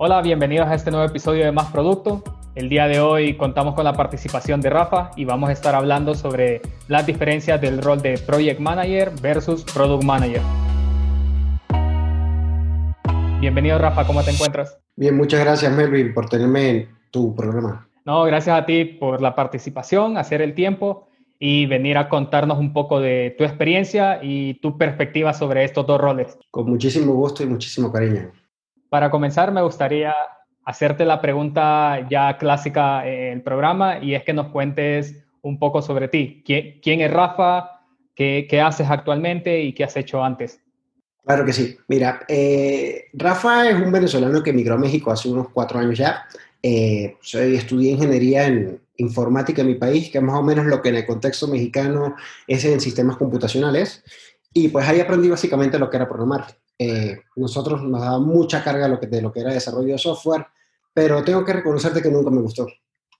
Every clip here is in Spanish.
Hola, bienvenidos a este nuevo episodio de Más Producto. El día de hoy contamos con la participación de Rafa y vamos a estar hablando sobre las diferencias del rol de Project Manager versus Product Manager. Bienvenido Rafa, ¿cómo te encuentras? Bien, muchas gracias Melvin por tenerme en tu programa. No, gracias a ti por la participación, hacer el tiempo y venir a contarnos un poco de tu experiencia y tu perspectiva sobre estos dos roles. Con muchísimo gusto y muchísimo cariño. Para comenzar, me gustaría hacerte la pregunta ya clásica en el programa y es que nos cuentes un poco sobre ti. ¿Quién, es Rafa? ¿Qué, haces actualmente y qué has hecho antes? Claro que sí. Mira, eh, Rafa es un venezolano que emigró a México hace unos cuatro años ya. Eh, soy, estudié ingeniería en informática en mi país, que es más o menos lo que en el contexto mexicano es en sistemas computacionales. Y pues ahí aprendí básicamente lo que era programar. Eh, nosotros nos daba mucha carga de lo, que, de lo que era desarrollo de software, pero tengo que reconocerte que nunca me gustó.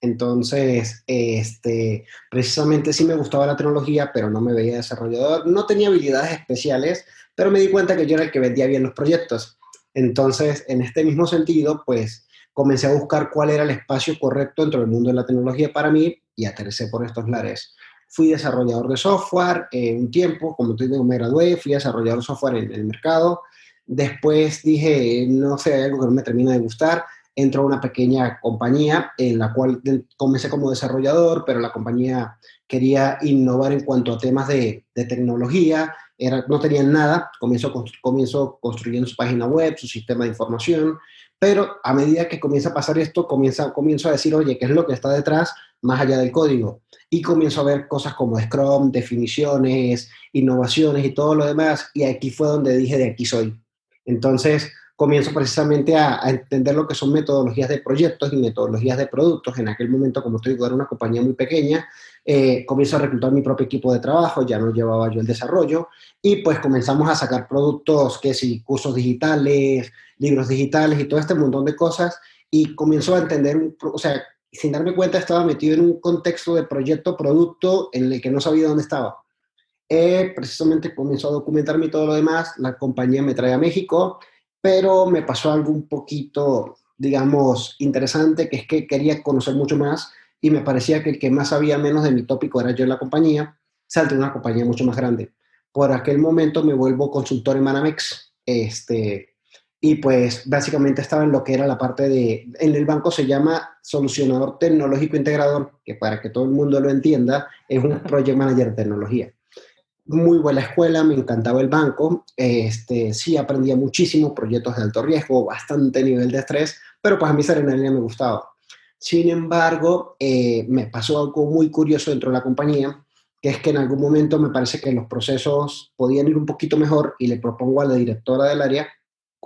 Entonces, este, precisamente sí me gustaba la tecnología, pero no me veía desarrollador. No tenía habilidades especiales, pero me di cuenta que yo era el que vendía bien los proyectos. Entonces, en este mismo sentido, pues comencé a buscar cuál era el espacio correcto dentro del mundo de la tecnología para mí y aterricé por estos lares. Fui desarrollador de software eh, un tiempo, como te digo, me gradué, fui desarrollador de software en, el mercado. Después dije, no sé, hay algo que no me termina de gustar. Entro a una pequeña compañía en la cual comencé como desarrollador, pero la compañía quería innovar en cuanto a temas de, de tecnología. Era, no tenían nada. Comienzo, comienzo construyendo su página web, su sistema de información. Pero a medida que comienza a pasar esto, comienza, comienzo a decir, oye, ¿qué es lo que está detrás más allá del código? Y comienzo a ver cosas como Scrum, definiciones, innovaciones y todo lo demás. Y aquí fue donde dije, de aquí soy. Entonces, comienzo precisamente a, entender lo que son metodologías de proyectos y metodologías de productos. En aquel momento, como te digo, era una compañía muy pequeña, eh, comienzo a reclutar mi propio equipo de trabajo, ya no llevaba yo el desarrollo, y pues comenzamos a sacar productos, que si cursos digitales, libros digitales y todo este montón de cosas, y comienzo a entender, o sea, sin darme cuenta estaba metido en un contexto de proyecto, producto, en el que no sabía dónde estaba. Eh, precisamente comienzo a documentarme y todo lo demás, la compañía me trae a México, pero me pasó algo un poquito, digamos, interesante, que es que quería conocer mucho más y me parecía que el que más sabía menos de mi tópico era yo en la compañía, salté a una compañía mucho más grande. Por aquel momento me vuelvo consultor en Manamex, este, y pues básicamente estaba en lo que era la parte de, en el banco se llama solucionador tecnológico integrador, que para que todo el mundo lo entienda, es un project manager de tecnología muy buena escuela, me encantaba el banco, este, sí aprendía muchísimo, proyectos de alto riesgo, bastante nivel de estrés, pero pues a mí Serenalina me gustaba. Sin embargo, eh, me pasó algo muy curioso dentro de la compañía, que es que en algún momento me parece que los procesos podían ir un poquito mejor y le propongo a la directora del área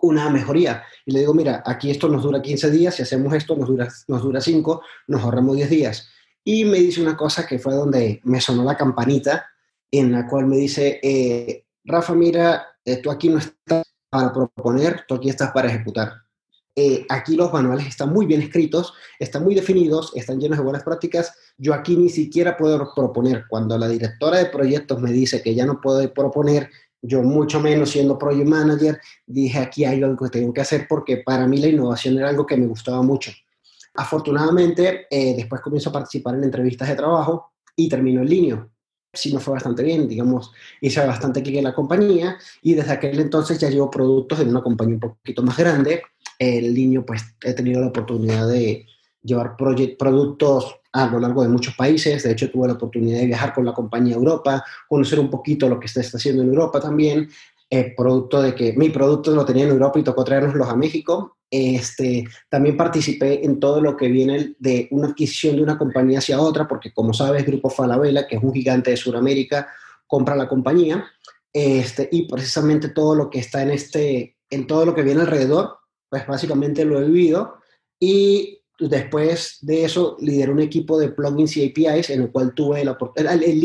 una mejoría. Y le digo, mira, aquí esto nos dura 15 días, si hacemos esto nos dura, nos dura 5, nos ahorramos 10 días. Y me dice una cosa que fue donde me sonó la campanita en la cual me dice, eh, Rafa, mira, eh, tú aquí no estás para proponer, tú aquí estás para ejecutar. Eh, aquí los manuales están muy bien escritos, están muy definidos, están llenos de buenas prácticas. Yo aquí ni siquiera puedo proponer. Cuando la directora de proyectos me dice que ya no puedo proponer, yo mucho menos siendo project manager, dije aquí hay algo que tengo que hacer porque para mí la innovación era algo que me gustaba mucho. Afortunadamente, después comienzo a participar en entrevistas de trabajo y termino en línea sí me fue bastante bien, digamos, hice bastante clic en la compañía y desde aquel entonces ya llevo productos en una compañía un poquito más grande. El niño, pues, he tenido la oportunidad de llevar productos a lo largo de muchos países. De hecho, tuve la oportunidad de viajar con la compañía Europa, conocer un poquito lo que está haciendo en Europa también. Eh, producto de que mi producto lo tenía en Europa y tocó traernoslos a México. Este, también participé en todo lo que viene de una adquisición de una compañía hacia otra, porque como sabes, Grupo Falabella, que es un gigante de Sudamérica, compra la compañía. Este, y precisamente todo lo que está en, este, en todo lo que viene alrededor, pues básicamente lo he vivido. Y después de eso, lideré un equipo de plugins y APIs en el cual tuve la oportunidad, el, el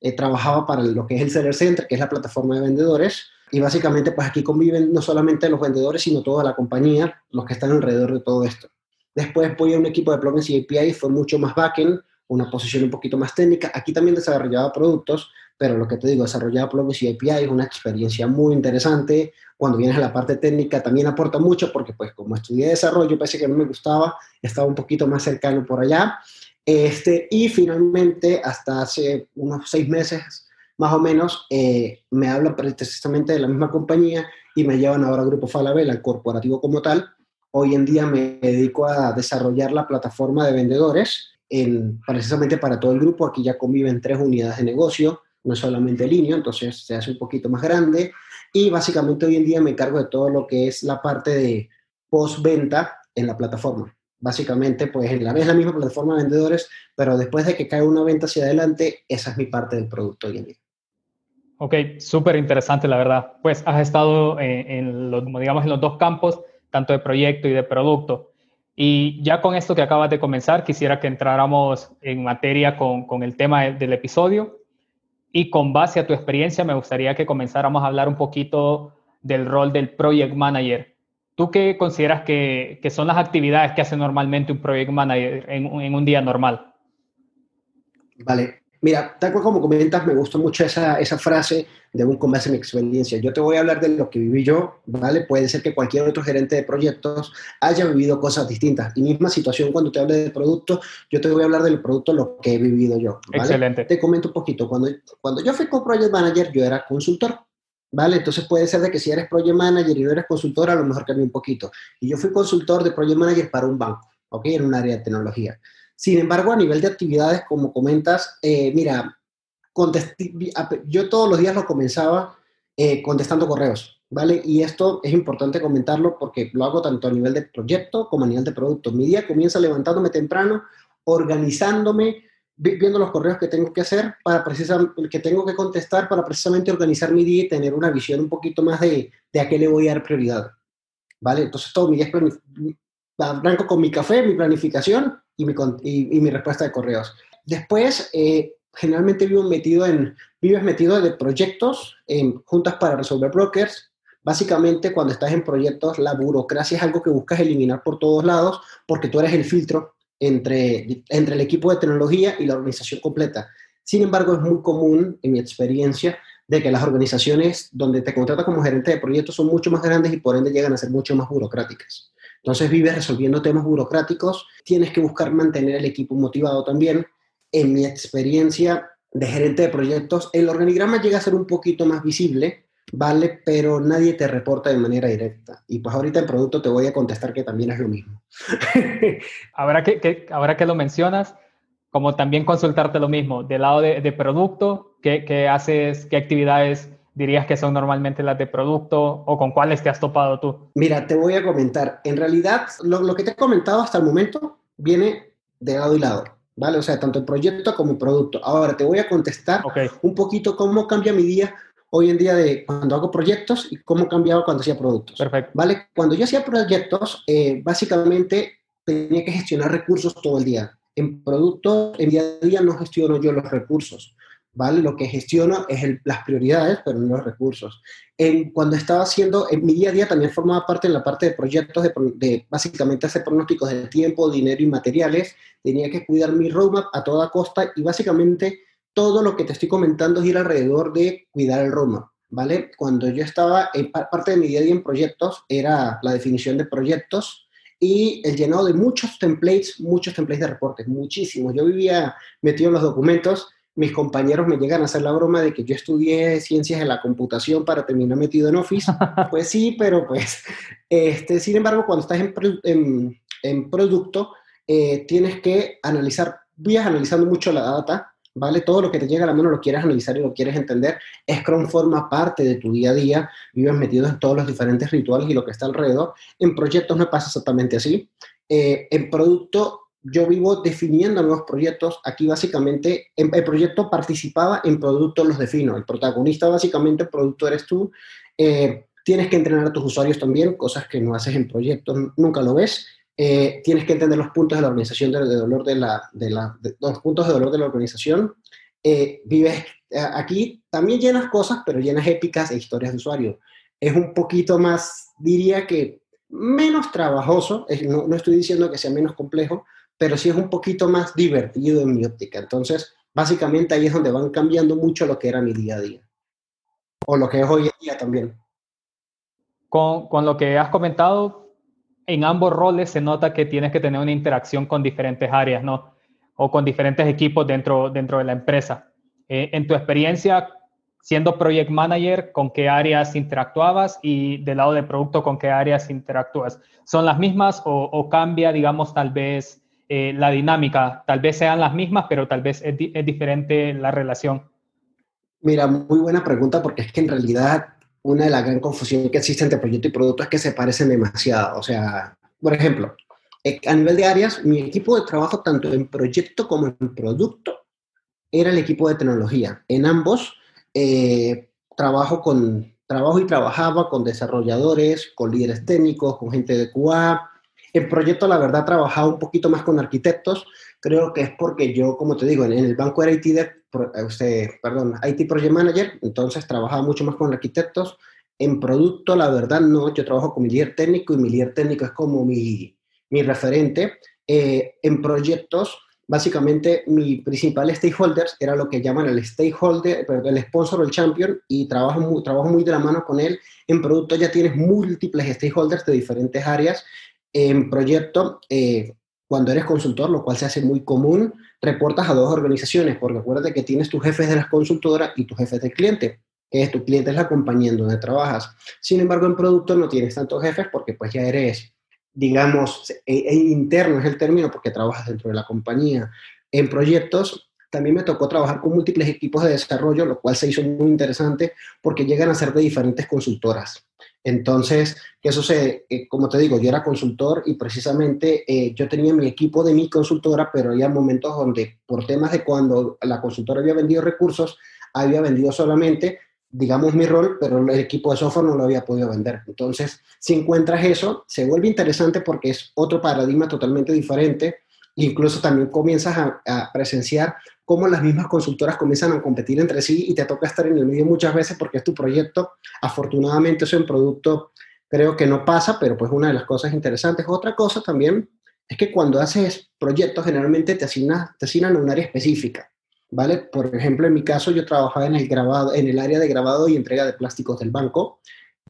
eh, trabajaba para lo que es el Seller Center, que es la plataforma de vendedores, y básicamente, pues aquí conviven no solamente los vendedores, sino toda la compañía, los que están alrededor de todo esto. Después voy a un equipo de plugins y API, fue mucho más backend, una posición un poquito más técnica. Aquí también desarrollaba productos, pero lo que te digo, desarrollar plugins y API es una experiencia muy interesante. Cuando vienes a la parte técnica también aporta mucho porque pues como estudié desarrollo, parece que no me gustaba, estaba un poquito más cercano por allá. Este, y finalmente, hasta hace unos seis meses más o menos, eh, me hablan precisamente de la misma compañía y me llevan ahora al Grupo Falabella, al corporativo como tal. Hoy en día me dedico a desarrollar la plataforma de vendedores en, precisamente para todo el grupo. Aquí ya conviven tres unidades de negocio, no solamente línea, entonces se hace un poquito más grande. Y básicamente hoy en día me encargo de todo lo que es la parte de postventa en la plataforma. Básicamente, pues en la, es la misma plataforma de vendedores, pero después de que cae una venta hacia adelante, esa es mi parte del producto hoy en día. Ok, súper interesante, la verdad. Pues has estado en, los, digamos, en los dos campos, tanto de proyecto y de producto. Y ya con esto que acabas de comenzar, quisiera que entráramos en materia con, con el tema del episodio. Y con base a tu experiencia, me gustaría que comenzáramos a hablar un poquito del rol del project manager. ¿Tú qué consideras que, que son las actividades que hace normalmente un project manager en, en un día normal? Vale, Mira, tal cual como comentas, me gustó mucho esa, esa frase de un base en mi experiencia. Yo te voy a hablar de lo que viví yo, ¿vale? Puede ser que cualquier otro gerente de proyectos haya vivido cosas distintas. Y misma situación cuando te hable de producto, yo te voy a hablar del producto, lo que he vivido yo. ¿vale? Excelente. Te comento un poquito. Cuando, cuando yo fui con Project Manager, yo era consultor. ¿Vale? Entonces puede ser de que si eres project manager y no eres consultor, a lo mejor cambia un poquito. Y yo fui consultor de project manager para un banco, ¿ok? En un área de tecnología. Sin embargo, a nivel de actividades, como comentas, eh, mira, yo todos los días lo comenzaba eh, contestando correos, ¿vale? Y esto es importante comentarlo porque lo hago tanto a nivel de proyecto como a nivel de producto. Mi día comienza levantándome temprano, organizándome, viendo los correos que tengo que hacer para precisamente, que tengo que contestar para precisamente organizar mi día y tener una visión un poquito más de, de a qué le voy a dar prioridad. ¿Vale? Entonces todo mi día es arranco con mi café, mi planificación y mi, y, mi respuesta de correos. Después, eh, generalmente vivo metido en, vives metido de proyectos, en juntas para resolver brokers. Básicamente, cuando estás en proyectos, la burocracia es algo que buscas eliminar por todos lados porque tú eres el filtro entre, entre el equipo de tecnología y la organización completa. Sin embargo, es muy común, en mi experiencia, de que las organizaciones donde te contratan como gerente de proyectos son mucho más grandes y por ende llegan a ser mucho más burocráticas. Entonces vives resolviendo temas burocráticos, tienes que buscar mantener el equipo motivado también. En mi experiencia de gerente de proyectos, el organigrama llega a ser un poquito más visible, ¿vale? Pero nadie te reporta de manera directa. Y pues ahorita en producto te voy a contestar que también es lo mismo. ahora, que, ahora que lo mencionas, como también consultarte lo mismo, del lado de, producto, ¿qué, ¿qué, haces, qué actividades dirías que son normalmente las de producto o con cuáles te has topado tú? Mira, te voy a comentar. En realidad, lo, que te he comentado hasta el momento viene de lado y lado, ¿vale? O sea, tanto el proyecto como el producto. Ahora te voy a contestar un poquito cómo cambia mi día hoy en día de cuando hago proyectos y cómo cambiaba cuando hacía productos. Perfecto. ¿Vale? Cuando yo hacía proyectos, eh, básicamente tenía que gestionar recursos todo el día. En producto, en día a día no gestiono yo los recursos. ¿vale? Lo que gestiono es las prioridades, pero no los recursos. En, cuando estaba haciendo, en mi día a día también formaba parte en la parte de proyectos de, básicamente hacer pronósticos de tiempo, dinero y materiales. Tenía que cuidar mi roadmap a toda costa y básicamente todo lo que te estoy comentando gira alrededor de cuidar el roadmap. ¿Vale? Cuando yo estaba, en parte de mi día a día en proyectos era la definición de proyectos, y el llenado de muchos templates, muchos templates de reportes, muchísimos. Yo vivía metido en los documentos mis compañeros me llegan a hacer la broma de que yo estudié ciencias de la computación para terminar metido en Office. Pues sí, pero pues, este, sin embargo, cuando estás en, en, producto, eh, tienes que analizar, vías analizando mucho la data, ¿vale? Todo lo que te llega a la mano lo quieres analizar y lo quieres entender. Scrum forma parte de tu día a día, vives metido en todos los diferentes rituales y lo que está alrededor. En proyectos no pasa exactamente así. Eh, en producto yo vivo definiendo nuevos proyectos. Aquí básicamente el proyecto participaba, en producto los defino. El protagonista básicamente, el producto eres tú. Eh, tienes que entrenar a tus usuarios también, cosas que no haces en proyectos, nunca lo ves. Eh, tienes que entender los puntos de la organización de, dolor de la, de la los puntos de dolor de la organización. Eh, vives aquí, también llenas cosas, pero llenas épicas e historias de usuario. Es un poquito más, diría que menos trabajoso, no, no estoy diciendo que sea menos complejo, pero sí es un poquito más divertido en mi óptica. Entonces, básicamente ahí es donde van cambiando mucho lo que era mi día a día. O lo que es hoy en día también. Con, con lo que has comentado, en ambos roles se nota que tienes que tener una interacción con diferentes áreas, ¿no? O con diferentes equipos dentro, dentro de la empresa. Eh, en tu experiencia, siendo project manager, ¿con qué áreas interactuabas? Y del lado de producto, ¿con qué áreas interactúas? ¿Son las mismas o, cambia, digamos, tal vez eh, la dinámica? Tal vez sean las mismas, pero tal vez es, es diferente la relación. Mira, muy buena pregunta porque es que en realidad una de las gran confusiones que existe entre proyecto y producto es que se parecen demasiado. O sea, por ejemplo, eh, a nivel de áreas, mi equipo de trabajo, tanto en proyecto como en producto, era el equipo de tecnología. En ambos, eh, trabajo, con, trabajo y trabajaba con desarrolladores, con líderes técnicos, con gente de QA. En proyecto, la verdad, trabajaba un poquito más con arquitectos. Creo que es porque yo, como te digo, en, el banco era IT, de, usted, perdón, IT Project Manager, entonces trabajaba mucho más con arquitectos. En producto, la verdad, no. Yo trabajo con mi líder técnico y mi líder técnico es como mi, mi referente. Eh, en proyectos, básicamente mi principal stakeholders era lo que llaman el stakeholder, el sponsor o el champion, y trabajo trabajo muy de la mano con él. En producto ya tienes múltiples stakeholders de diferentes áreas. En proyecto, eh, cuando eres consultor, lo cual se hace muy común, reportas a dos organizaciones, porque acuérdate que tienes tus jefes de las consultoras y tus jefes del cliente, que es tu cliente es la compañía en donde trabajas. Sin embargo, en producto no tienes tantos jefes porque pues ya eres digamos, e, e interno es el término porque trabajas dentro de la compañía. En proyectos también me tocó trabajar con múltiples equipos de desarrollo, lo cual se hizo muy interesante porque llegan a ser de diferentes consultoras. Entonces, eso se, eh, como te digo, yo era consultor y precisamente eh, yo tenía mi equipo de mi consultora, pero había momentos donde por temas de cuando la consultora había vendido recursos, había vendido solamente digamos, mi rol, pero el equipo de software no lo había podido vender. Entonces, si encuentras eso, se vuelve interesante porque es otro paradigma totalmente diferente. Incluso también comienzas a, presenciar cómo las mismas consultoras comienzan a competir entre sí y te toca estar en el medio muchas veces porque es tu proyecto. Afortunadamente eso en producto creo que no pasa, pero pues una de las cosas interesantes. Otra cosa también es que cuando haces proyectos generalmente te, asignas, te asignan a un área específica. ¿vale? Por ejemplo, en mi caso yo trabajaba en el, grabado, en el área de grabado y entrega de plásticos del banco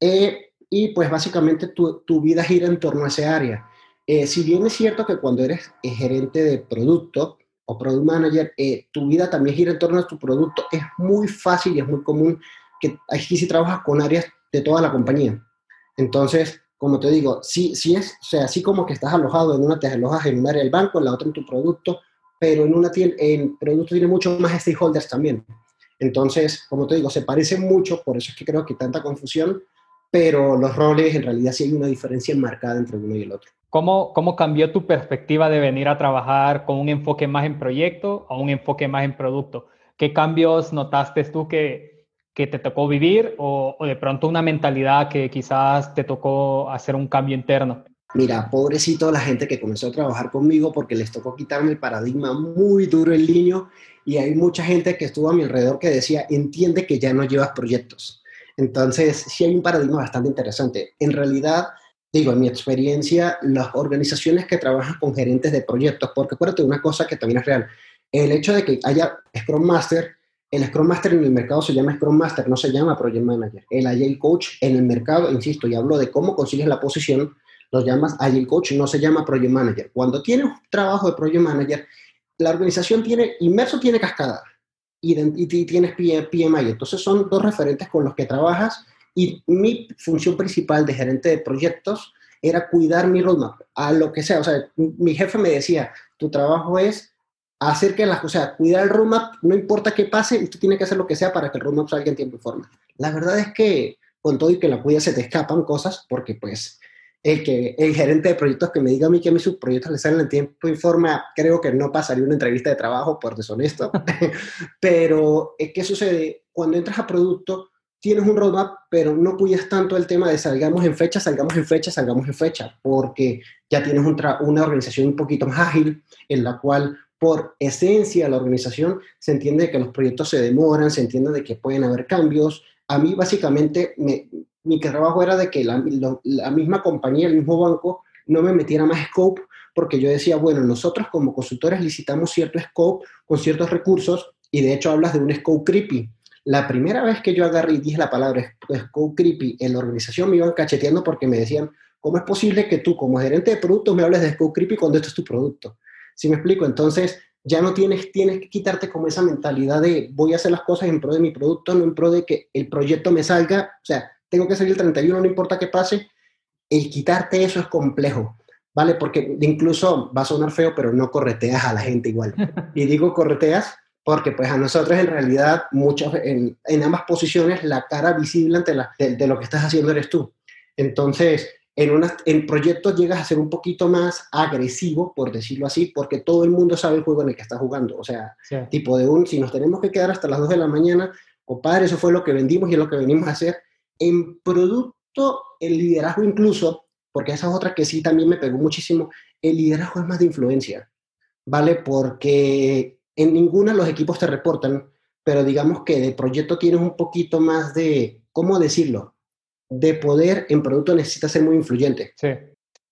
eh, y pues básicamente tu, tu, vida gira en torno a ese área. Eh, si bien es cierto que cuando eres eh, gerente de producto o product manager, tu vida también gira en torno a tu producto, es muy fácil y es muy común que aquí sí trabajas con áreas de toda la compañía. Entonces, como te digo, sí, sí es, o sea, así como que estás alojado en una, te alojas en un área del banco, en la otra en tu producto, pero en, una tiene, en producto tiene mucho más stakeholders también. Entonces, como te digo, se parecen mucho, por eso es que creo que tanta confusión, pero los roles en realidad sí hay una diferencia marcada entre uno y el otro. ¿Cómo, ¿Cómo cambió tu perspectiva de venir a trabajar con un enfoque más en proyecto o un enfoque más en producto? ¿Qué cambios notaste tú que, que te tocó vivir o, o de pronto una mentalidad que quizás te tocó hacer un cambio interno? Mira, pobrecito la gente que comenzó a trabajar conmigo porque les tocó quitarme el paradigma muy duro en línea y hay mucha gente que estuvo a mi alrededor que decía, entiende que ya no llevas proyectos. Entonces, sí hay un paradigma bastante interesante. En realidad, digo, en mi experiencia, las organizaciones que trabajan con gerentes de proyectos, porque acuérdate de una cosa que también es real, el hecho de que haya Scrum Master, el Scrum Master en el mercado se llama Scrum Master, no se llama Project Manager. El Agile Coach en el mercado, insisto, y hablo de cómo consigues la posición, lo llamas Agile Coach, no se llama Project Manager. Cuando tienes un trabajo de Project Manager, la organización tiene, inmerso tiene cascada y, y tienes PMI. Entonces son dos referentes con los que trabajas y mi función principal de gerente de proyectos era cuidar mi roadmap, a lo que sea. O sea, mi jefe me decía, tu trabajo es hacer que las cosas, cuidar el roadmap, no importa qué pase, usted tiene que hacer lo que sea para que el roadmap salga en tiempo y forma. La verdad es que con todo y que la cuida se te escapan cosas, porque pues el, que, el gerente de proyectos que me diga a mí que a sus proyectos le salen en tiempo y forma, creo que no pasaría una entrevista de trabajo por deshonesto. pero, ¿qué sucede? Cuando entras a producto, tienes un roadmap, pero no cuidas tanto el tema de salgamos en fecha, salgamos en fecha, salgamos en fecha, porque ya tienes una organización un poquito más ágil, en la cual por esencia la organización se entiende que los proyectos se demoran, se entiende de que pueden haber cambios. A mí básicamente me, mi trabajo era de que la, misma compañía, el mismo banco, no me metiera más scope porque yo decía, bueno, nosotros como consultores licitamos cierto scope con ciertos recursos y de hecho hablas de un scope creepy. La primera vez que yo agarré y dije la palabra scope creepy en la organización me iban cacheteando porque me decían, ¿cómo es posible que tú como gerente de producto me hables de scope creepy cuando esto es tu producto? ¿Sí me explico? Entonces, ya no tienes, tienes que quitarte como esa mentalidad de voy a hacer las cosas en pro de mi producto, no en pro de que el proyecto me salga, o sea, tengo que salir el 31, no importa qué pase, el quitarte eso es complejo, ¿vale? Porque incluso va a sonar feo, pero no correteas a la gente igual. Y digo correteas porque pues a nosotros en realidad, muchas, en, en ambas posiciones, la cara visible ante la, de lo que estás haciendo eres tú. Entonces, en, una, en proyectos llegas a ser un poquito más agresivo, por decirlo así, porque todo el mundo sabe el juego en el que está jugando. O sea, tipo de un, si nos tenemos que quedar hasta las 2 de la mañana, compadre, eso fue lo que vendimos y es lo que venimos a hacer. En producto, el liderazgo incluso, porque esa es otra que sí también me pegó muchísimo, el liderazgo es más de influencia, ¿vale? Porque en ninguna los equipos te reportan, pero digamos que de proyecto tienes un poquito más de, ¿cómo decirlo? de poder en producto necesita ser muy influyente. Sí.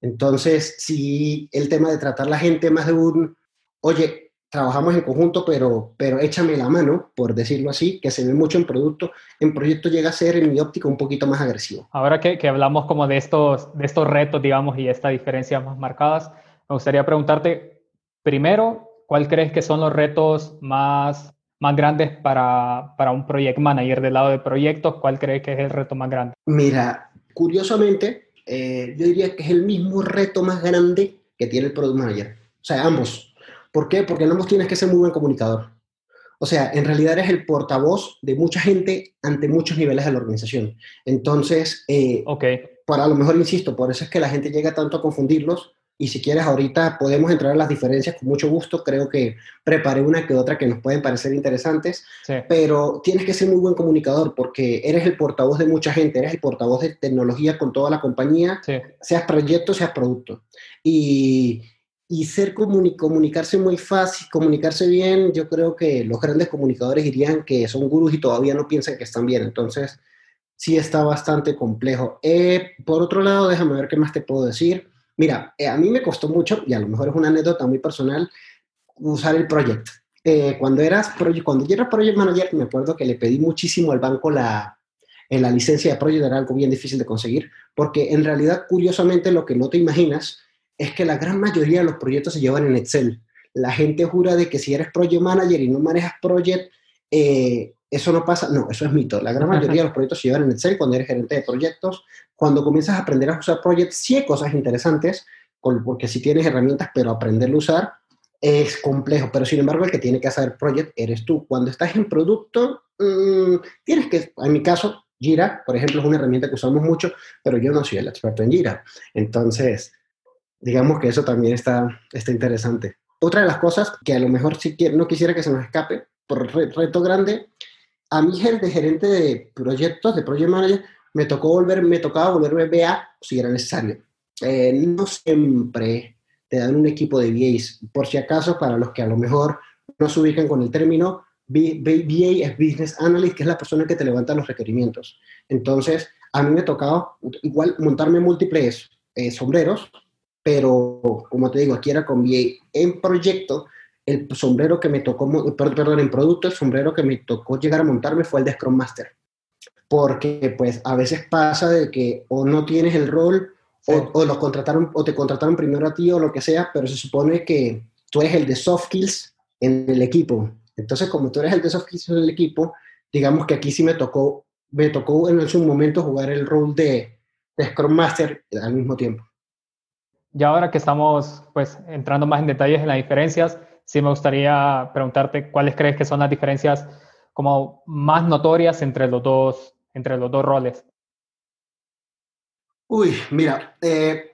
Entonces, si el tema de tratar a la gente más de un, oye, trabajamos en conjunto, pero, pero échame la mano, por decirlo así, que se ve mucho en producto, en proyecto llega a ser en mi óptica un poquito más agresivo. Ahora que, que hablamos como de estos, de estos retos, digamos, y estas diferencias más marcadas, me gustaría preguntarte, primero, ¿cuál crees que son los retos más más grandes para, para un project manager del lado de proyectos? ¿Cuál crees que es el reto más grande? Mira, curiosamente, eh, yo diría que es el mismo reto más grande que tiene el product manager. O sea, ambos. ¿Por qué? Porque en ambos tienes que ser muy buen comunicador. O sea, en realidad eres el portavoz de mucha gente ante muchos niveles de la organización. Entonces, eh, okay. para lo mejor, insisto, por eso es que la gente llega tanto a confundirlos, y si quieres ahorita podemos entrar a las diferencias con mucho gusto. Creo que preparé una que otra que nos pueden parecer interesantes, pero tienes que ser muy buen comunicador porque eres el portavoz de mucha gente, eres el portavoz de tecnología con toda la compañía, seas proyecto, seas producto. Y, y ser comunicarse muy fácil, comunicarse bien, yo creo que los grandes comunicadores dirían que son gurús y todavía no piensan que están bien. Entonces, sí está bastante complejo. Eh, por otro lado, déjame ver qué más te puedo decir. Mira, eh, a mí me costó mucho, y a lo mejor es una anécdota muy personal, usar el project. Eh, cuando, eras cuando yo era project manager, me acuerdo que le pedí muchísimo al banco la, en la licencia de project, era algo bien difícil de conseguir, porque en realidad, curiosamente, lo que no te imaginas es que la gran mayoría de los proyectos se llevan en Excel. La gente jura de que si eres project manager y no manejas project, eh, eso no pasa, no, eso es mito. La gran mayoría de los proyectos se llevan en Excel cuando eres gerente de proyectos. Cuando comienzas a aprender a usar Project, sí hay cosas interesantes, porque si tienes herramientas, pero aprenderlo a usar es complejo. Pero sin embargo, el que tiene que hacer Project eres tú. Cuando estás en producto, mm, tienes que, en mi caso, Jira, por ejemplo, es una herramienta que usamos mucho, pero yo no soy el experto en Jira. Entonces, digamos que eso también está, está interesante. Otra de las cosas que a lo mejor sí no quisiera que se nos escape, por reto grande, a mí de gerente de proyectos, de project manager, me tocó volver, me tocaba volverme BA si era necesario. Eh, no siempre te dan un equipo de VAs, por si acaso, para los que a lo mejor no se ubican con el término, BA es Business Analyst, que es la persona que te levanta los requerimientos. Entonces, a mí me tocaba igual montarme múltiples eh, sombreros, pero como te digo, aquí era con VA en proyecto, el sombrero que me tocó, perdón, en producto, el sombrero que me tocó llegar a montarme fue el de Scrum Master. Porque pues a veces pasa de que o no tienes el rol o, los contrataron o te contrataron primero a ti o lo que sea, pero se supone que tú eres el de soft skills en el equipo. Entonces, como tú eres el de soft skills en el equipo, digamos que aquí sí me tocó, me tocó en su momento jugar el rol de, de Scrum Master al mismo tiempo. Y ahora que estamos pues entrando más en detalles en las diferencias, sí me gustaría preguntarte cuáles crees que son las diferencias como más notorias entre los dos, entre los dos roles. Uy, mira, eh,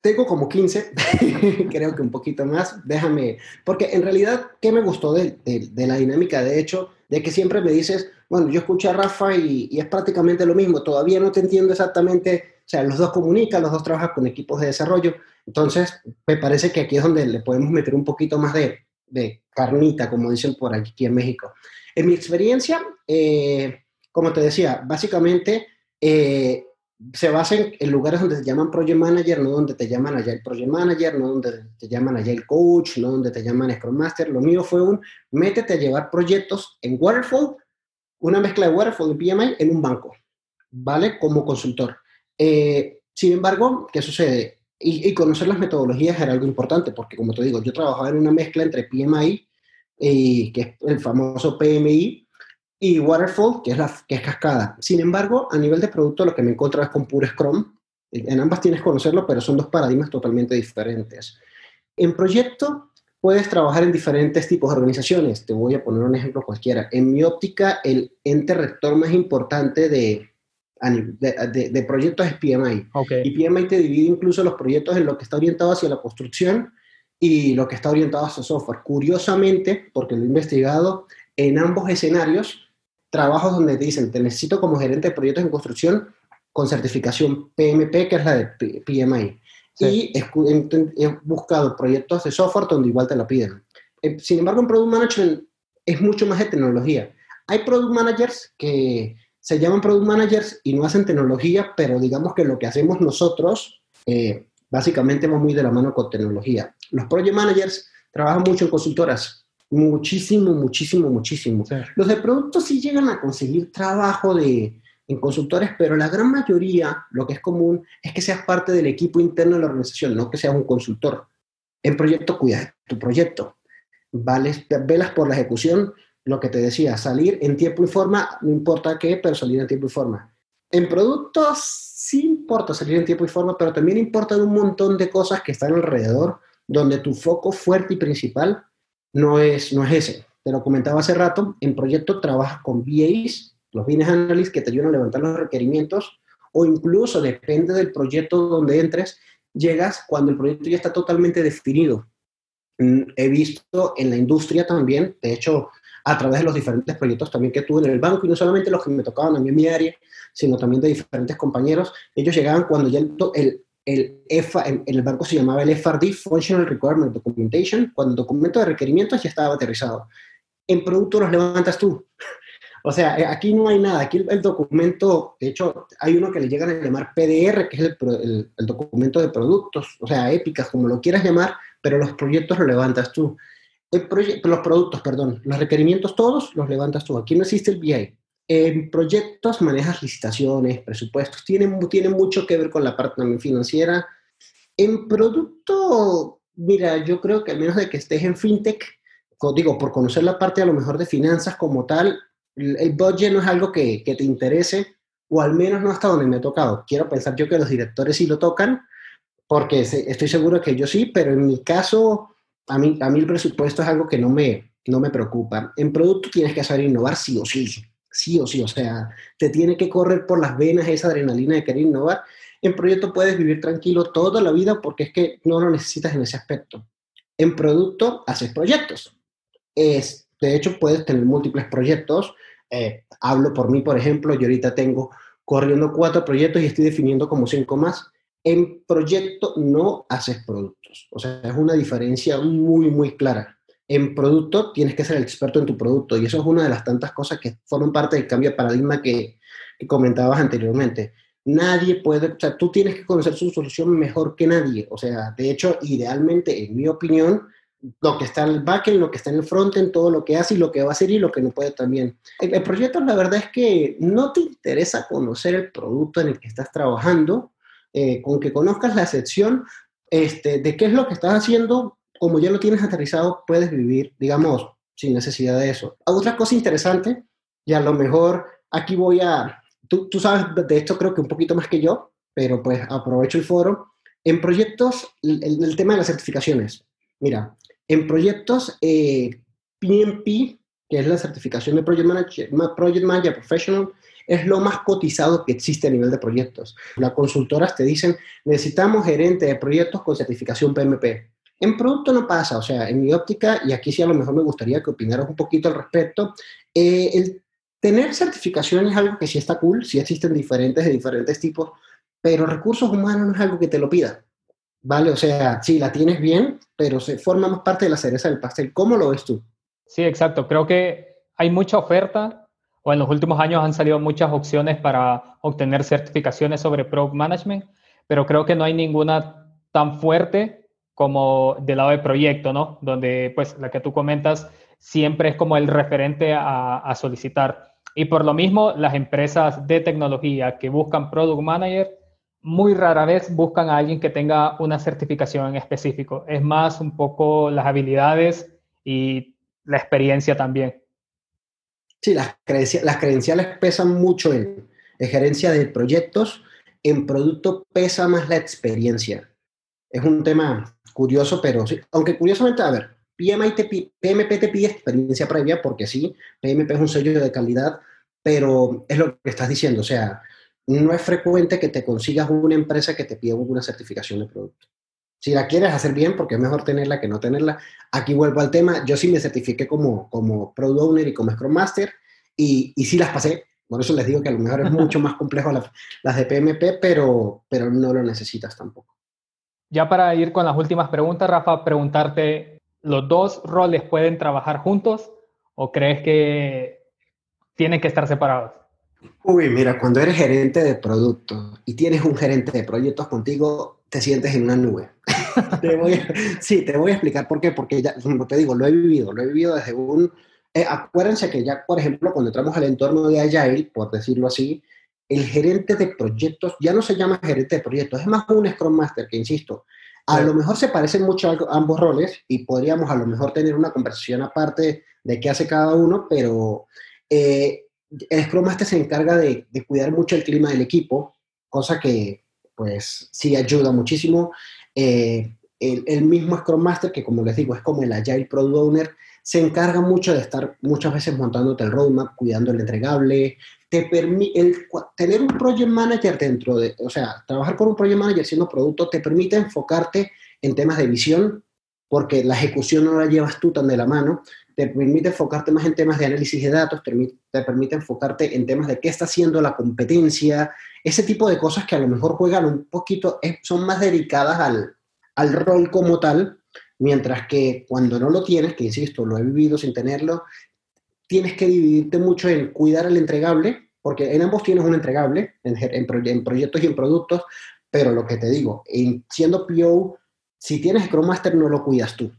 tengo como 15, creo que un poquito más, déjame, porque en realidad, ¿qué me gustó de, de, la dinámica? De hecho, de que siempre me dices, bueno, yo escuché a Rafa y, es prácticamente lo mismo, todavía no te entiendo exactamente, o sea, los dos comunican, los dos trabajan con equipos de desarrollo, entonces, me parece que aquí es donde le podemos meter un poquito más de, carnita, como dicen por aquí en México. En mi experiencia, eh, como te decía, básicamente, eh, se basen en lugares donde te llaman Project Manager, no donde te llaman allá el Project Manager, no donde te llaman allá el Coach, no donde te llaman Scrum Master. Lo mío fue un, métete a llevar proyectos en Waterfall, una mezcla de Waterfall y PMI en un banco, ¿vale? Como consultor. Eh, sin embargo, ¿qué sucede? Y, conocer las metodologías era algo importante, porque como te digo, yo trabajaba en una mezcla entre PMI, y, que es el famoso PMI, y Waterfall, que es, la, que es cascada. Sin embargo, a nivel de producto, lo que me encuentro es con puro Scrum. En ambas tienes que conocerlo, pero son dos paradigmas totalmente diferentes. En proyecto, puedes trabajar en diferentes tipos de organizaciones. Te voy a poner un ejemplo cualquiera. En mi óptica, el ente rector más importante de, de, de, proyectos es PMI. Y PMI te divide incluso los proyectos en lo que está orientado hacia la construcción y lo que está orientado hacia software. Curiosamente, porque lo he investigado, en ambos escenarios trabajos donde te dicen, te necesito como gerente de proyectos en construcción con certificación PMP, que es la de PMI. Y he, buscado proyectos de software donde igual te lo piden. Eh, sin embargo, en Product Management es mucho más de tecnología. Hay Product Managers que se llaman Product Managers y no hacen tecnología, pero digamos que lo que hacemos nosotros eh, básicamente va muy de la mano con tecnología. Los Project Managers trabajan mucho en consultoras Muchísimo, muchísimo, muchísimo. Los de productos sí llegan a conseguir trabajo de, en consultores, pero la gran mayoría, lo que es común, es que seas parte del equipo interno de la organización, no que seas un consultor. En proyecto, cuida tu proyecto. Vales, velas por la ejecución, lo que te decía, salir en tiempo y forma, no importa qué, pero salir en tiempo y forma. En productos sí importa salir en tiempo y forma, pero también importan un montón de cosas que están alrededor, donde tu foco fuerte y principal no es, no es ese. Te lo comentaba hace rato, en proyecto trabajas con VAs, los Business Analysts que te ayudan a levantar los requerimientos, o incluso depende del proyecto donde entres, llegas cuando el proyecto ya está totalmente definido. Mm, he visto en la industria también, de hecho, a través de los diferentes proyectos también que tuve en el banco, y no solamente los que me tocaban a mí en mi área, sino también de diferentes compañeros, ellos llegaban cuando ya el, el, el, EFA, el banco se llamaba el FRD, Functional Requirement Documentation, cuando el documento de requerimientos ya estaba aterrizado. En producto los levantas tú. O sea, aquí no hay nada. Aquí el, documento, de hecho, hay uno que le llegan a llamar PDR, que es el, el, documento de productos, o sea, épicas, como lo quieras llamar, pero los proyectos los levantas tú. los productos, perdón, los requerimientos todos los levantas tú. Aquí no existe el BI. En proyectos manejas licitaciones, presupuestos, tienen, tienen mucho que ver con la parte también financiera. En producto, mira, yo creo que al menos de que estés en fintech, digo, por conocer la parte a lo mejor de finanzas como tal, el budget no es algo que, que te interese, o al menos no hasta donde me ha tocado. Quiero pensar yo que los directores sí lo tocan, porque estoy seguro que yo sí, pero en mi caso, a mí, a mí el presupuesto es algo que no me, no me preocupa. En producto tienes que saber innovar sí o sí sí o sí, o sea, te tiene que correr por las venas esa adrenalina de querer innovar. En proyecto puedes vivir tranquilo toda la vida porque es que no lo necesitas en ese aspecto. En producto haces proyectos. Es, de hecho, puedes tener múltiples proyectos. Eh, hablo por mí, por ejemplo, yo ahorita tengo corriendo cuatro proyectos y estoy definiendo como cinco más. En proyecto no haces productos. O sea, es una diferencia muy, muy clara en producto tienes que ser el experto en tu producto y eso es una de las tantas cosas que forman parte del cambio de paradigma que, comentabas anteriormente. Nadie puede, o sea, tú tienes que conocer su solución mejor que nadie. O sea, de hecho, idealmente, en mi opinión, lo que está en el backend, lo que está en el frontend, todo lo que hace y lo que va a hacer y lo que no puede también. El, proyecto, la verdad es que no te interesa conocer el producto en el que estás trabajando, eh, con que conozcas la sección este, de qué es lo que estás haciendo, como ya lo tienes aterrizado, puedes vivir, digamos, sin necesidad de eso. Otra cosa interesante, y a lo mejor aquí voy a, tú, tú sabes de esto creo que un poquito más que yo, pero pues aprovecho el foro. En proyectos, el, tema de las certificaciones. Mira, en proyectos eh, PMP, que es la certificación de Project Manager, Project Manager Professional, es lo más cotizado que existe a nivel de proyectos. Las consultoras te dicen, necesitamos gerente de proyectos con certificación PMP. En producto no pasa, o sea, en mi óptica, y aquí sí a lo mejor me gustaría que opinaras un poquito al respecto, eh, el tener certificación es algo que sí está cool, sí existen diferentes de diferentes tipos, pero recursos humanos no es algo que te lo pida, ¿vale? O sea, sí, la tienes bien, pero se forma más parte de la cereza del pastel. ¿Cómo lo ves tú? Sí, exacto. Creo que hay mucha oferta o en los últimos años han salido muchas opciones para obtener certificaciones sobre Product Management, pero creo que no hay ninguna tan fuerte como del lado de proyecto, ¿no? Donde, pues, la que tú comentas siempre es como el referente a, a solicitar. Y por lo mismo, las empresas de tecnología que buscan Product Manager muy rara vez buscan a alguien que tenga una certificación en específico. Es más un poco las habilidades y la experiencia también. Sí, las, las credenciales pesan mucho en, gerencia de proyectos. En producto pesa más la experiencia. Es un tema curioso, pero sí. Aunque curiosamente, a ver, PMP te pide experiencia previa porque sí, PMP es un sello de calidad, pero es lo que estás diciendo. O sea, no es frecuente que te consigas una empresa que te pida una certificación de producto. Si la quieres hacer bien, porque es mejor tenerla que no tenerla. Aquí vuelvo al tema. Yo sí me certifiqué como, como Product Owner y como Scrum Master y, y sí las pasé. Por eso les digo que a lo mejor es mucho más complejo las, las de PMP, pero, pero no lo necesitas tampoco. Ya para ir con las últimas preguntas, Rafa, preguntarte, ¿los dos roles pueden trabajar juntos o crees que tienen que estar separados? Uy, mira, cuando eres gerente de producto y tienes un gerente de proyectos contigo, te sientes en una nube. sí, te voy a explicar por qué, porque ya, como te digo, lo he vivido, lo he vivido desde un... Eh, acuérdense que ya, por ejemplo, cuando entramos al entorno de Agile, por decirlo así, el gerente de proyectos ya no se llama gerente de proyectos, es más un Scrum Master, que insisto, a lo mejor se parecen mucho a ambos roles y podríamos a lo mejor tener una conversación aparte de qué hace cada uno, pero eh, el Scrum Master se encarga de, cuidar mucho el clima del equipo, cosa que pues sí ayuda muchísimo. Eh, el, mismo Scrum Master, que como les digo es como el Agile Product Owner, se encarga mucho de estar muchas veces montándote el roadmap, cuidando el entregable, te permite, tener un project manager dentro de, o sea, trabajar con un project manager siendo producto te permite enfocarte en temas de visión, porque la ejecución no la llevas tú tan de la mano, te permite enfocarte más en temas de análisis de datos, te, te permite enfocarte en temas de qué está haciendo la competencia, ese tipo de cosas que a lo mejor juegan un poquito, son más dedicadas al, al rol como tal, mientras que cuando no lo tienes, que insisto, lo he vivido sin tenerlo, tienes que dividirte mucho en cuidar el entregable, porque en ambos tienes un entregable, en, en, proyectos y en productos, pero lo que te digo, en, siendo PO, si tienes Scrum Master no lo cuidas tú.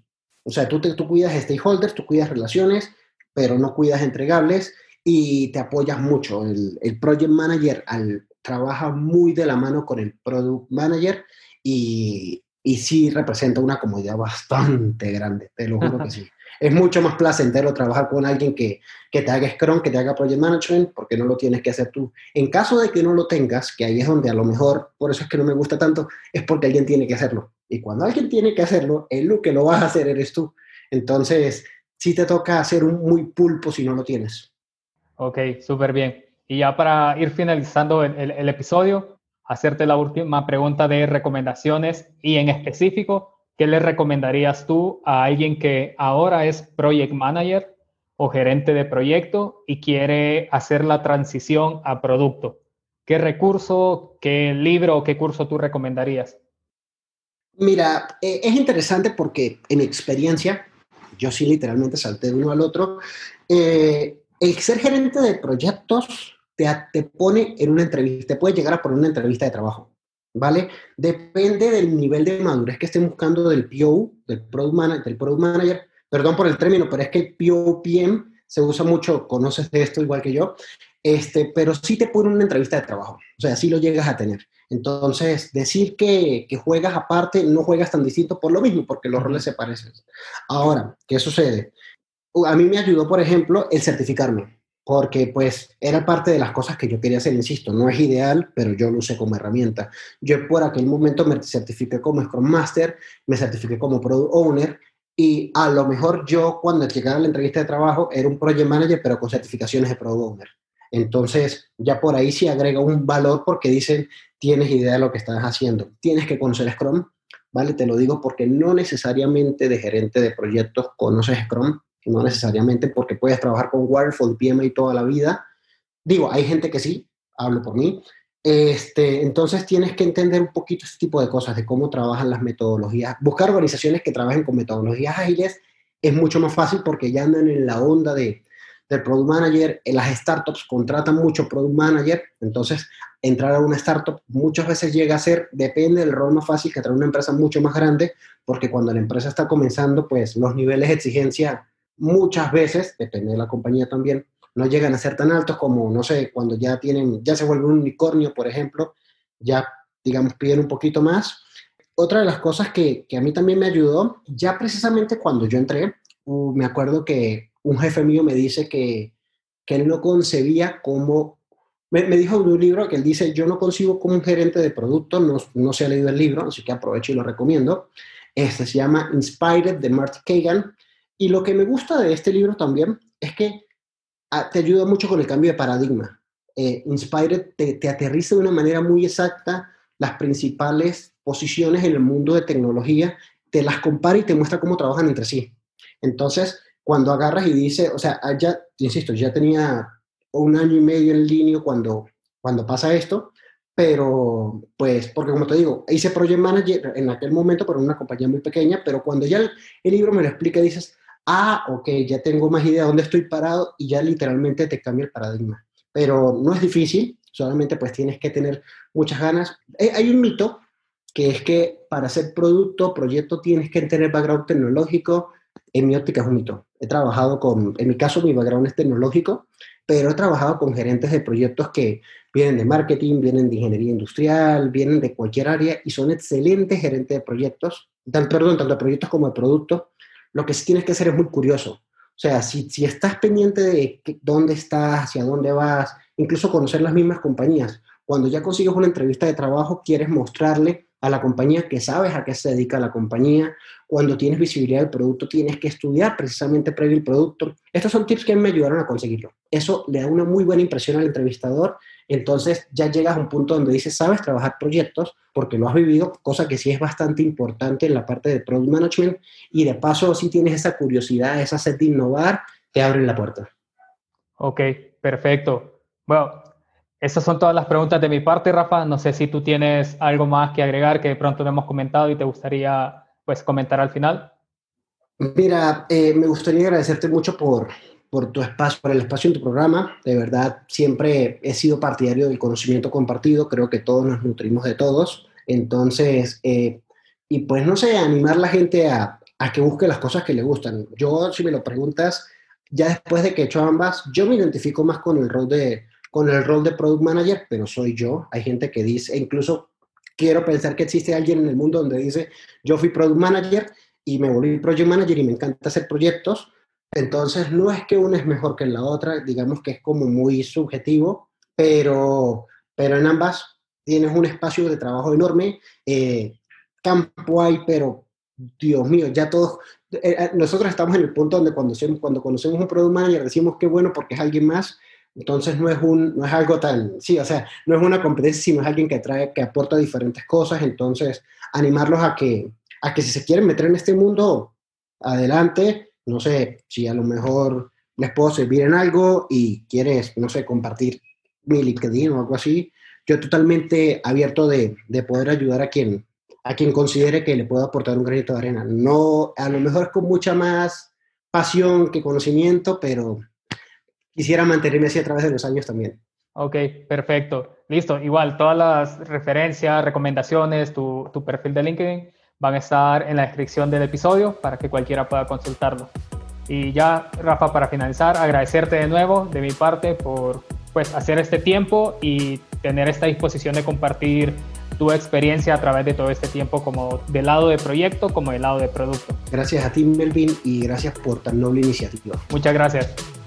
O sea, tú, te, tú cuidas stakeholders, tú cuidas relaciones, pero no cuidas entregables y te apoyas mucho. El, el project manager al, trabaja muy de la mano con el product manager y, y sí representa una comodidad bastante grande, te lo juro que sí. Es mucho más placentero trabajar con alguien que, que, te haga Scrum, que te haga Project Management, porque no lo tienes que hacer tú. En caso de que no lo tengas, que ahí es donde a lo mejor, por eso es que no me gusta tanto, es porque alguien tiene que hacerlo. Y cuando alguien tiene que hacerlo, el lo que lo vas a hacer eres tú. Entonces, sí te toca hacer un muy pulpo si no lo tienes. Ok, súper bien. Y ya para ir finalizando el, el, episodio, hacerte la última pregunta de recomendaciones y en específico, ¿qué le recomendarías tú a alguien que ahora es project manager o gerente de proyecto y quiere hacer la transición a producto? ¿Qué recurso, qué libro o qué curso tú recomendarías? Mira, eh, es interesante porque en experiencia, yo sí literalmente salté de uno al otro, eh, el ser gerente de proyectos te, te, pone en una entrevista, te puede llegar a poner una entrevista de trabajo, ¿vale? Depende del nivel de madurez que estén buscando del PO, del Product Manager, del product manager perdón por el término, pero es que el PO PM se usa mucho, conoces de esto igual que yo, este, pero sí te pone una entrevista de trabajo, o sea, sí lo llegas a tener. Entonces, decir que, juegas aparte, no juegas tan distinto por lo mismo, porque los roles se parecen. Ahora, ¿qué sucede? A mí me ayudó, por ejemplo, el certificarme, porque pues era parte de las cosas que yo quería hacer, insisto, no es ideal, pero yo lo usé como herramienta. Yo por aquel momento me certifiqué como Scrum Master, me certifiqué como Product Owner, y a lo mejor yo cuando llegara a la entrevista de trabajo era un Project Manager, pero con certificaciones de Product Owner. Entonces, ya por ahí sí agrega un valor porque dicen, tienes idea de lo que estás haciendo. Tienes que conocer Scrum, ¿vale? Te lo digo porque no necesariamente de gerente de proyectos conoces Scrum, no necesariamente porque puedes trabajar con Waterfall, PMI toda la vida. Digo, hay gente que sí, hablo por mí. Este, entonces tienes que entender un poquito este tipo de cosas, de cómo trabajan las metodologías. Buscar organizaciones que trabajen con metodologías ágiles es mucho más fácil porque ya andan en la onda de, del Product Manager. Las startups contratan mucho Product Manager, entonces entrar a una startup muchas veces llega a ser, depende del rol más fácil que a una empresa mucho más grande, porque cuando la empresa está comenzando, pues los niveles de exigencia muchas veces, depende de la compañía también, no llegan a ser tan altos como, no sé, cuando ya tienen, ya se vuelve un unicornio, por ejemplo, ya, digamos, piden un poquito más. Otra de las cosas que, que a mí también me ayudó, ya precisamente cuando yo entré, uh, me acuerdo que un jefe mío me dice que, que él no concebía cómo, me, me, dijo de un libro que él dice, yo no concibo como un gerente de producto, no, no se ha leído el libro, así que aprovecho y lo recomiendo. Este se llama Inspired de Marty Kagan. Y lo que me gusta de este libro también es que ah, te ayuda mucho con el cambio de paradigma. Eh, Inspired te, te aterriza de una manera muy exacta las principales posiciones en el mundo de tecnología, te las compara y te muestra cómo trabajan entre sí. Entonces, cuando agarras y dices, o sea, ya, insisto, ya tenía un año y medio en línea cuando, cuando pasa esto, pero pues, porque como te digo, hice Project Manager en aquel momento para una compañía muy pequeña, pero cuando ya el, el libro me lo explica, dices, ah, ok, ya tengo más idea de dónde estoy parado y ya literalmente te cambia el paradigma. Pero no es difícil, solamente pues tienes que tener muchas ganas. Hay un mito que es que para hacer producto, proyecto, tienes que tener background tecnológico. En mi óptica es un mito. He trabajado con, en mi caso mi background es tecnológico, pero he trabajado con gerentes de proyectos que vienen de marketing, vienen de ingeniería industrial, vienen de cualquier área y son excelentes gerentes de proyectos, perdón, tanto de proyectos como de productos, lo que sí tienes que hacer es muy curioso. O sea, si, si estás pendiente de dónde estás, hacia dónde vas, incluso conocer las mismas compañías, cuando ya consigues una entrevista de trabajo, quieres mostrarle a la compañía que sabes a qué se dedica la compañía. Cuando tienes visibilidad del producto, tienes que estudiar precisamente previo el producto. Estos son tips que me ayudaron a conseguirlo. Eso le da una muy buena impresión al entrevistador entonces ya llegas a un punto donde dices, sabes trabajar proyectos porque lo has vivido, cosa que sí es bastante importante en la parte de product management y de paso si tienes esa curiosidad, esa sed de innovar, te abren la puerta. Ok, perfecto. Bueno, esas son todas las preguntas de mi parte, Rafa. No sé si tú tienes algo más que agregar que de pronto no hemos comentado y te gustaría pues comentar al final. Mira, eh, me gustaría agradecerte mucho por, por tu espacio, por el espacio en tu programa. De verdad, siempre he sido partidario del conocimiento compartido. Creo que todos nos nutrimos de todos. Entonces, eh, y pues no sé, animar a la gente a, a, que busque las cosas que le gustan. Yo, si me lo preguntas, ya después de que he hecho ambas, yo me identifico más con el rol de, con el rol de product manager, pero soy yo. Hay gente que dice, incluso quiero pensar que existe alguien en el mundo donde dice, yo fui product manager y me volví project manager y me encanta hacer proyectos entonces, no es que una es mejor que la otra, digamos que es como muy subjetivo, pero, pero en ambas tienes un espacio de trabajo enorme. Eh, campo hay, pero Dios mío, ya todos, eh, eh, nosotros estamos en el punto donde cuando, cuando conocemos un product manager decimos que bueno porque es alguien más, entonces no es, un, no es algo tan, sí, o sea, no es una competencia, sino es alguien que trae, que aporta diferentes cosas, entonces animarlos a que, a que si se quieren meter en este mundo, adelante, no sé, si a lo mejor les puedo servir en algo y quieres, no sé, compartir mi LinkedIn o algo así, yo totalmente abierto de, de poder ayudar a quien, a quien considere que le puedo aportar un granito de arena. No, a lo mejor con mucha más pasión que conocimiento, pero quisiera mantenerme así a través de los años también. Ok, perfecto. Listo. Igual, todas las referencias, recomendaciones, tu, tu perfil de LinkedIn van a estar en la descripción del episodio para que cualquiera pueda consultarlo. Y ya, Rafa, para finalizar, agradecerte de nuevo de mi parte por pues, hacer este tiempo y tener esta disposición de compartir tu experiencia a través de todo este tiempo, como del lado de proyecto como del lado de producto. Gracias a ti, Melvin, y gracias por tan noble iniciativa. Muchas gracias.